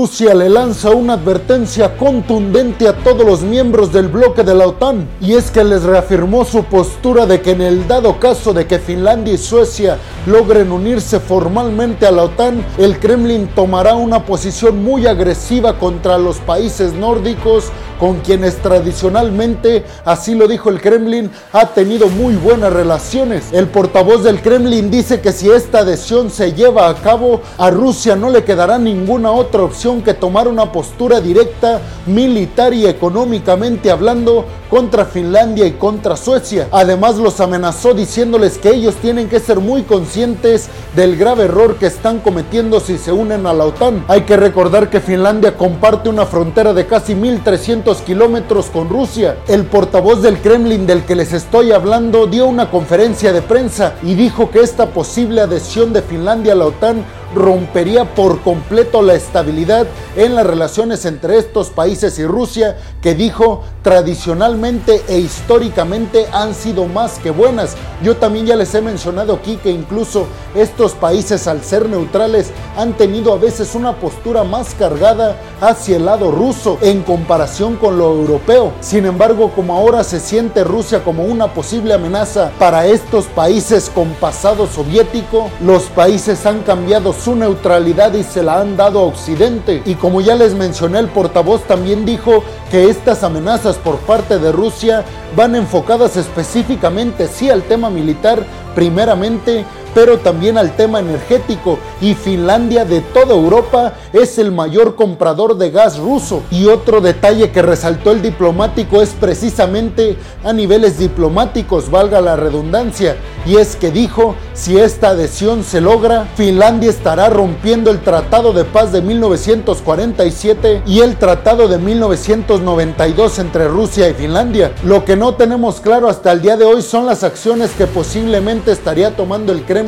Rusia le lanza una advertencia contundente a todos los miembros del bloque de la OTAN y es que les reafirmó su postura de que en el dado caso de que Finlandia y Suecia logren unirse formalmente a la OTAN, el Kremlin tomará una posición muy agresiva contra los países nórdicos con quienes tradicionalmente, así lo dijo el Kremlin, ha tenido muy buenas relaciones. El portavoz del Kremlin dice que si esta adhesión se lleva a cabo, a Rusia no le quedará ninguna otra opción que tomar una postura directa, militar y económicamente hablando, contra Finlandia y contra Suecia. Además los amenazó diciéndoles que ellos tienen que ser muy conscientes del grave error que están cometiendo si se unen a la OTAN. Hay que recordar que Finlandia comparte una frontera de casi 1.300 kilómetros con Rusia. El portavoz del Kremlin del que les estoy hablando dio una conferencia de prensa y dijo que esta posible adhesión de Finlandia a la OTAN rompería por completo la estabilidad en las relaciones entre estos países y Rusia, que dijo tradicionalmente e históricamente han sido más que buenas. Yo también ya les he mencionado aquí que incluso estos países al ser neutrales han tenido a veces una postura más cargada hacia el lado ruso en comparación con lo europeo. Sin embargo, como ahora se siente Rusia como una posible amenaza para estos países con pasado soviético, los países han cambiado su neutralidad y se la han dado a Occidente. Y como ya les mencioné, el portavoz también dijo que estas amenazas por parte de Rusia van enfocadas específicamente sí al tema militar, primeramente pero también al tema energético y Finlandia de toda Europa es el mayor comprador de gas ruso. Y otro detalle que resaltó el diplomático es precisamente a niveles diplomáticos, valga la redundancia, y es que dijo, si esta adhesión se logra, Finlandia estará rompiendo el Tratado de Paz de 1947 y el Tratado de 1992 entre Rusia y Finlandia. Lo que no tenemos claro hasta el día de hoy son las acciones que posiblemente estaría tomando el Kremlin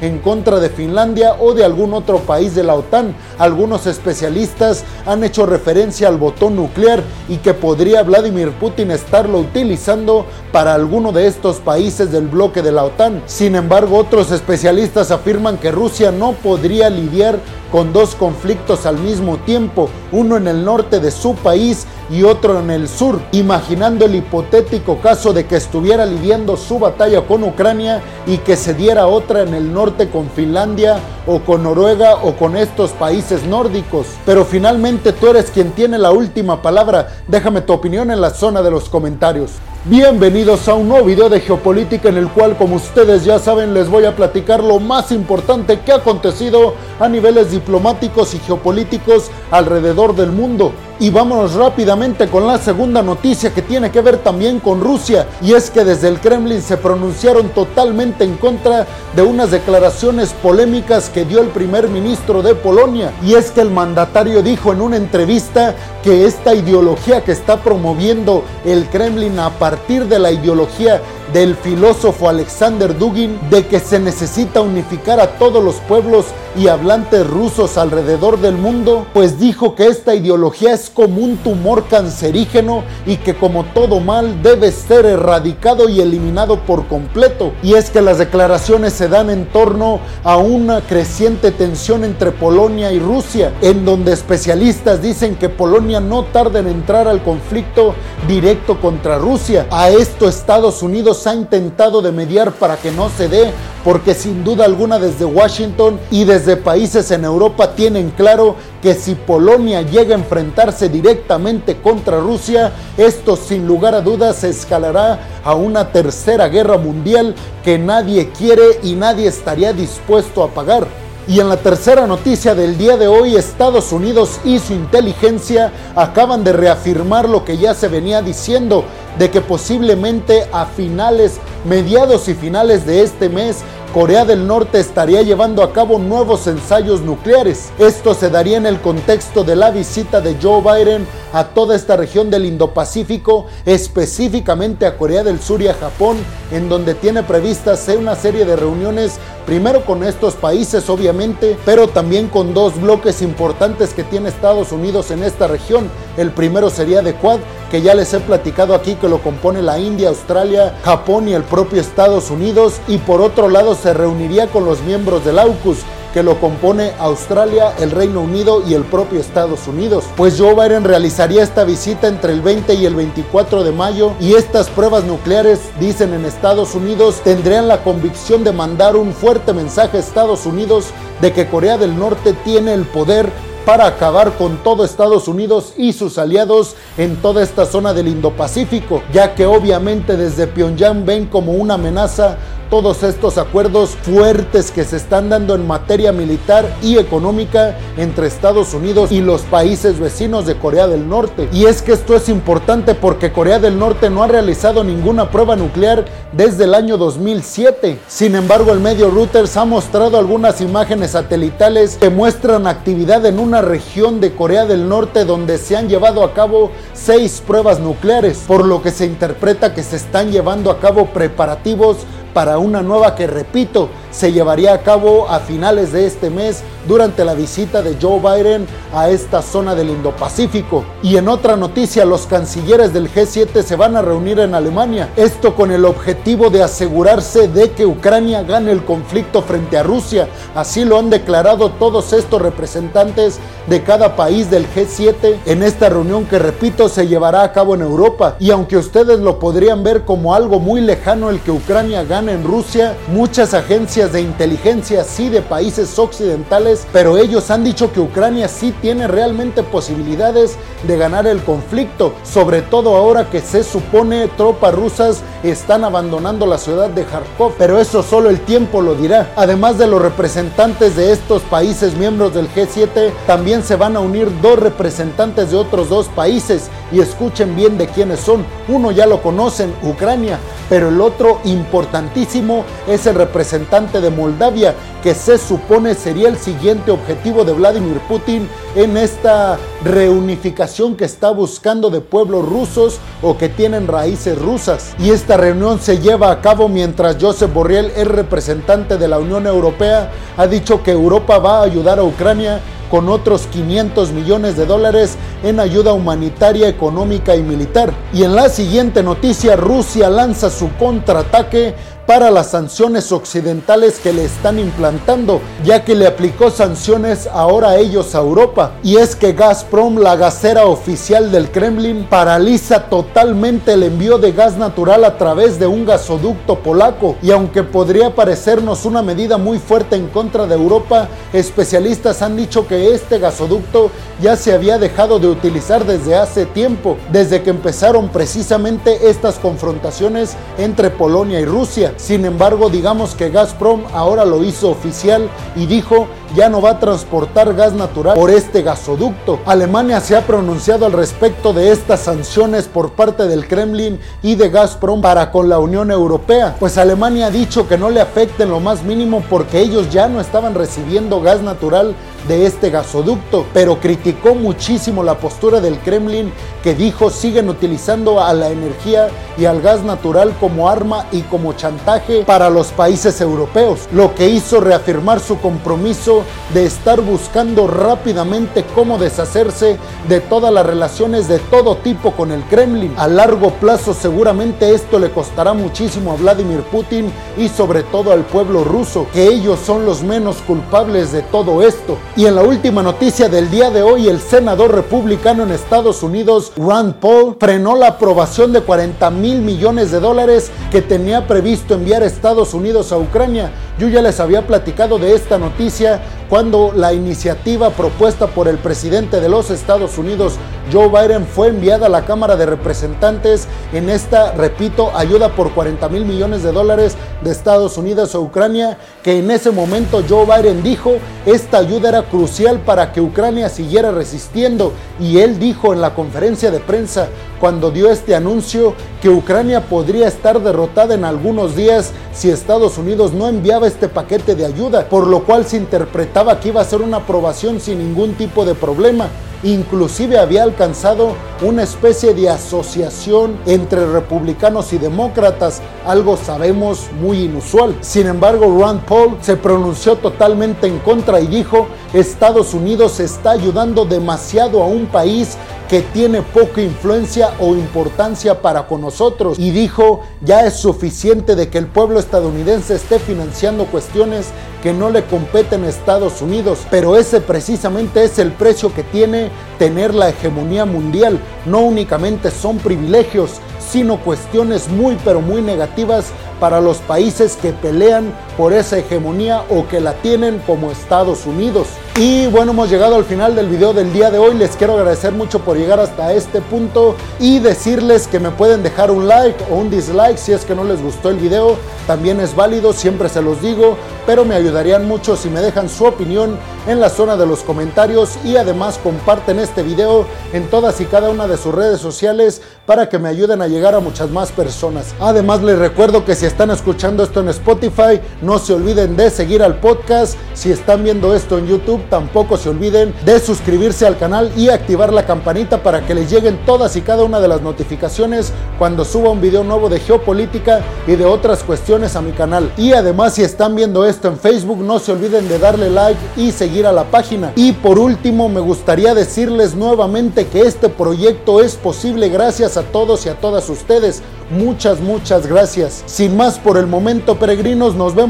en contra de Finlandia o de algún otro país de la OTAN. Algunos especialistas han hecho referencia al botón nuclear y que podría Vladimir Putin estarlo utilizando para alguno de estos países del bloque de la OTAN. Sin embargo, otros especialistas afirman que Rusia no podría lidiar con dos conflictos al mismo tiempo, uno en el norte de su país y otro en el sur, imaginando el hipotético caso de que estuviera lidiando su batalla con Ucrania y que se diera otra en el norte con Finlandia o con Noruega o con estos países nórdicos. Pero finalmente tú eres quien tiene la última palabra. Déjame tu opinión en la zona de los comentarios. Bienvenidos a un nuevo video de geopolítica en el cual como ustedes ya saben les voy a platicar lo más importante que ha acontecido a niveles diplomáticos y geopolíticos alrededor del mundo. Y vámonos rápidamente con la segunda noticia que tiene que ver también con Rusia. Y es que desde el Kremlin se pronunciaron totalmente en contra de unas declaraciones polémicas que dio el primer ministro de Polonia. Y es que el mandatario dijo en una entrevista que esta ideología que está promoviendo el Kremlin a partir de la ideología del filósofo Alexander Dugin de que se necesita unificar a todos los pueblos y hablantes rusos alrededor del mundo, pues dijo que esta ideología es como un tumor cancerígeno y que como todo mal debe ser erradicado y eliminado por completo. Y es que las declaraciones se dan en torno a una creciente tensión entre Polonia y Rusia, en donde especialistas dicen que Polonia no tarda en entrar al conflicto directo contra Rusia. A esto Estados Unidos ha intentado de mediar para que no se dé, porque sin duda alguna desde Washington y desde países en Europa tienen claro que si Polonia llega a enfrentarse directamente contra Rusia, esto sin lugar a dudas escalará a una tercera guerra mundial que nadie quiere y nadie estaría dispuesto a pagar. Y en la tercera noticia del día de hoy, Estados Unidos y su inteligencia acaban de reafirmar lo que ya se venía diciendo, de que posiblemente a finales, mediados y finales de este mes, Corea del Norte estaría llevando a cabo nuevos ensayos nucleares. Esto se daría en el contexto de la visita de Joe Biden a toda esta región del Indo-Pacífico, específicamente a Corea del Sur y a Japón, en donde tiene previstas una serie de reuniones, primero con estos países obviamente, pero también con dos bloques importantes que tiene Estados Unidos en esta región. El primero sería de Quad, que ya les he platicado aquí que lo compone la India, Australia, Japón y el propio Estados Unidos, y por otro lado se reuniría con los miembros del AUKUS que lo compone Australia, el Reino Unido y el propio Estados Unidos. Pues Joe Biden realizaría esta visita entre el 20 y el 24 de mayo y estas pruebas nucleares, dicen en Estados Unidos, tendrían la convicción de mandar un fuerte mensaje a Estados Unidos de que Corea del Norte tiene el poder para acabar con todo Estados Unidos y sus aliados en toda esta zona del Indo-Pacífico, ya que obviamente desde Pyongyang ven como una amenaza todos estos acuerdos fuertes que se están dando en materia militar y económica entre Estados Unidos y los países vecinos de Corea del Norte. Y es que esto es importante porque Corea del Norte no ha realizado ninguna prueba nuclear desde el año 2007. Sin embargo, el medio Reuters ha mostrado algunas imágenes satelitales que muestran actividad en una región de Corea del Norte donde se han llevado a cabo seis pruebas nucleares, por lo que se interpreta que se están llevando a cabo preparativos para una nueva que, repito, se llevaría a cabo a finales de este mes durante la visita de Joe Biden a esta zona del Indo-Pacífico. Y en otra noticia, los cancilleres del G7 se van a reunir en Alemania, esto con el objetivo de asegurarse de que Ucrania gane el conflicto frente a Rusia. Así lo han declarado todos estos representantes de cada país del G7 en esta reunión que, repito, se llevará a cabo en Europa. Y aunque ustedes lo podrían ver como algo muy lejano el que Ucrania gane en Rusia, muchas agencias de inteligencia sí de países occidentales, pero ellos han dicho que Ucrania sí tiene realmente posibilidades de ganar el conflicto, sobre todo ahora que se supone tropas rusas están abandonando la ciudad de Kharkov, pero eso solo el tiempo lo dirá. Además de los representantes de estos países miembros del G7, también se van a unir dos representantes de otros dos países y escuchen bien de quiénes son. Uno ya lo conocen, Ucrania, pero el otro importantísimo es el representante de Moldavia, que se supone sería el siguiente objetivo de Vladimir Putin en esta reunificación que está buscando de pueblos rusos o que tienen raíces rusas. Y esta reunión se lleva a cabo mientras Josep Borrell, el representante de la Unión Europea, ha dicho que Europa va a ayudar a Ucrania con otros 500 millones de dólares en ayuda humanitaria, económica y militar. Y en la siguiente noticia, Rusia lanza su contraataque para las sanciones occidentales que le están implantando, ya que le aplicó sanciones ahora ellos a Europa. Y es que Gazprom, la gasera oficial del Kremlin, paraliza totalmente el envío de gas natural a través de un gasoducto polaco. Y aunque podría parecernos una medida muy fuerte en contra de Europa, especialistas han dicho que este gasoducto ya se había dejado de utilizar desde hace tiempo, desde que empezaron precisamente estas confrontaciones entre Polonia y Rusia. Sin embargo, digamos que Gazprom ahora lo hizo oficial y dijo ya no va a transportar gas natural por este gasoducto. Alemania se ha pronunciado al respecto de estas sanciones por parte del Kremlin y de Gazprom para con la Unión Europea, pues Alemania ha dicho que no le afecten lo más mínimo porque ellos ya no estaban recibiendo gas natural de este gasoducto, pero criticó muchísimo la postura del Kremlin que dijo siguen utilizando a la energía y al gas natural como arma y como chantaje para los países europeos, lo que hizo reafirmar su compromiso de estar buscando rápidamente cómo deshacerse de todas las relaciones de todo tipo con el Kremlin. A largo plazo seguramente esto le costará muchísimo a Vladimir Putin y sobre todo al pueblo ruso, que ellos son los menos culpables de todo esto. Y en la última noticia del día de hoy, el senador republicano en Estados Unidos, Rand Paul, frenó la aprobación de 40 mil millones de dólares que tenía previsto enviar Estados Unidos a Ucrania. Yo ya les había platicado de esta noticia cuando la iniciativa propuesta por el presidente de los Estados Unidos, Joe Biden, fue enviada a la Cámara de Representantes. En esta, repito, ayuda por 40 mil millones de dólares de Estados Unidos a Ucrania, que en ese momento Joe Biden dijo, esta ayuda era crucial para que Ucrania siguiera resistiendo y él dijo en la conferencia de prensa cuando dio este anuncio que Ucrania podría estar derrotada en algunos días si Estados Unidos no enviaba este paquete de ayuda, por lo cual se interpretaba que iba a ser una aprobación sin ningún tipo de problema. Inclusive había alcanzado una especie de asociación entre republicanos y demócratas, algo sabemos muy inusual. Sin embargo, Rand Paul se pronunció totalmente en contra y dijo, Estados Unidos está ayudando demasiado a un país que tiene poca influencia o importancia para con nosotros y dijo ya es suficiente de que el pueblo estadounidense esté financiando cuestiones que no le competen a Estados Unidos, pero ese precisamente es el precio que tiene tener la hegemonía mundial. No únicamente son privilegios, sino cuestiones muy pero muy negativas para los países que pelean por esa hegemonía o que la tienen como Estados Unidos. Y bueno, hemos llegado al final del video del día de hoy. Les quiero agradecer mucho por llegar hasta este punto y decirles que me pueden dejar un like o un dislike si es que no les gustó el video. También es válido, siempre se los digo, pero me ayudarían mucho si me dejan su opinión en la zona de los comentarios y además comparten este video en todas y cada una de sus redes sociales para que me ayuden a llegar a muchas más personas. Además les recuerdo que si están escuchando esto en Spotify, no se olviden de seguir al podcast. Si están viendo esto en YouTube, tampoco se olviden de suscribirse al canal y activar la campanita para que les lleguen todas y cada una de las notificaciones cuando suba un video nuevo de geopolítica y de otras cuestiones a mi canal. Y además si están viendo esto en Facebook, no se olviden de darle like y seguir a la página. Y por último, me gustaría decirles nuevamente que este proyecto es posible gracias a todos y a todas ustedes. Muchas, muchas gracias. Sin más por el momento, peregrinos, nos